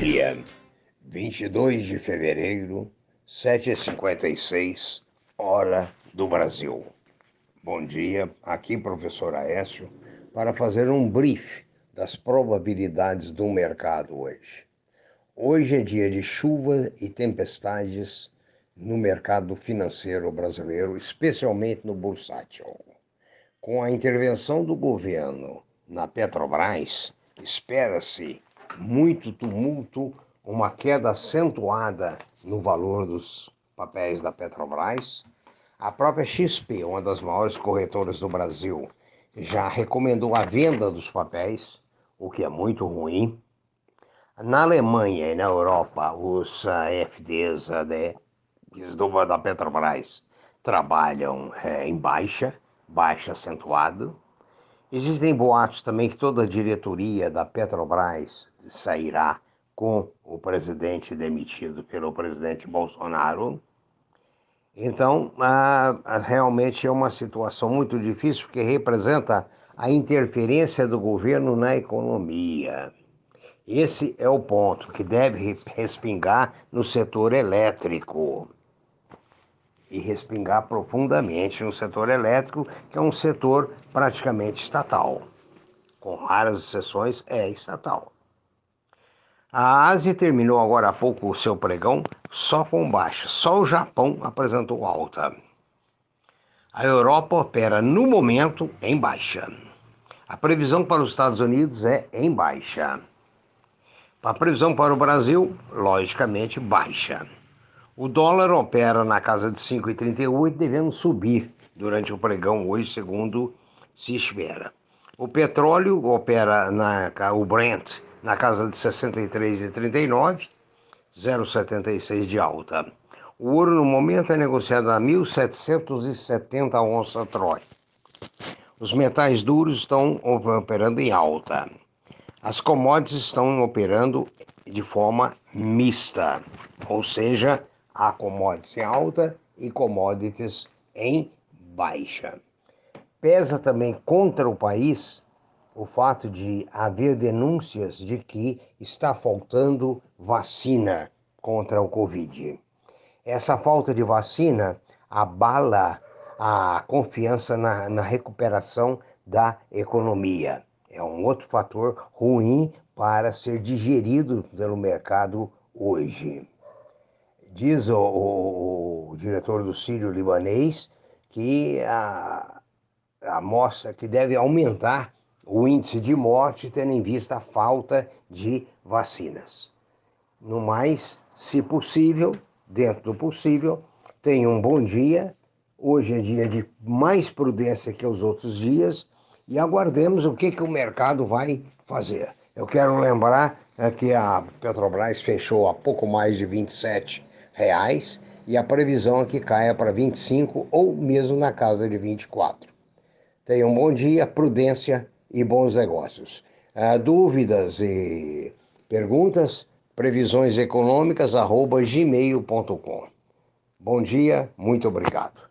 dia, 22 de fevereiro, 7h56, hora do Brasil. Bom dia, aqui professor Aécio, para fazer um brief das probabilidades do mercado hoje. Hoje é dia de chuva e tempestades no mercado financeiro brasileiro, especialmente no bursátil. Com a intervenção do governo na Petrobras, espera-se muito tumulto, uma queda acentuada no valor dos papéis da Petrobras. A própria XP, uma das maiores corretoras do Brasil, já recomendou a venda dos papéis, o que é muito ruim. Na Alemanha e na Europa, os FDs uh, da Petrobras trabalham é, em baixa, baixa acentuado. Existem boatos também que toda a diretoria da Petrobras sairá com o presidente demitido pelo presidente Bolsonaro. Então, ah, realmente é uma situação muito difícil, porque representa a interferência do governo na economia. Esse é o ponto que deve respingar no setor elétrico e respingar profundamente no setor elétrico, que é um setor praticamente estatal. Com raras exceções, é estatal. A Ásia terminou agora há pouco o seu pregão só com baixa. Só o Japão apresentou alta. A Europa opera no momento em baixa. A previsão para os Estados Unidos é em baixa. A previsão para o Brasil, logicamente, baixa. O dólar opera na casa de 5,38, devendo subir durante o pregão hoje, segundo se espera. O petróleo opera na o Brent na casa de 63,39, 0,76 de alta. O ouro no momento é negociado a 1.770 onça Troy. Os metais duros estão operando em alta. As commodities estão operando de forma mista, ou seja, há commodities em alta e commodities em baixa. Pesa também contra o país o fato de haver denúncias de que está faltando vacina contra o Covid. Essa falta de vacina abala a confiança na, na recuperação da economia. É um outro fator ruim para ser digerido pelo mercado hoje. Diz o, o, o diretor do Sírio Libanês que a, a mostra que deve aumentar o índice de morte, tendo em vista a falta de vacinas. No mais, se possível, dentro do possível, tenha um bom dia. Hoje é dia de mais prudência que os outros dias e aguardemos o que, que o mercado vai fazer. Eu quero lembrar é, que a Petrobras fechou a pouco mais de 27 reais e a previsão é que caia para 25 ou mesmo na casa de 24. Tenha um bom dia, prudência e bons negócios. Uh, dúvidas e perguntas, previsões econômicas, arroba gmail.com. Bom dia, muito obrigado.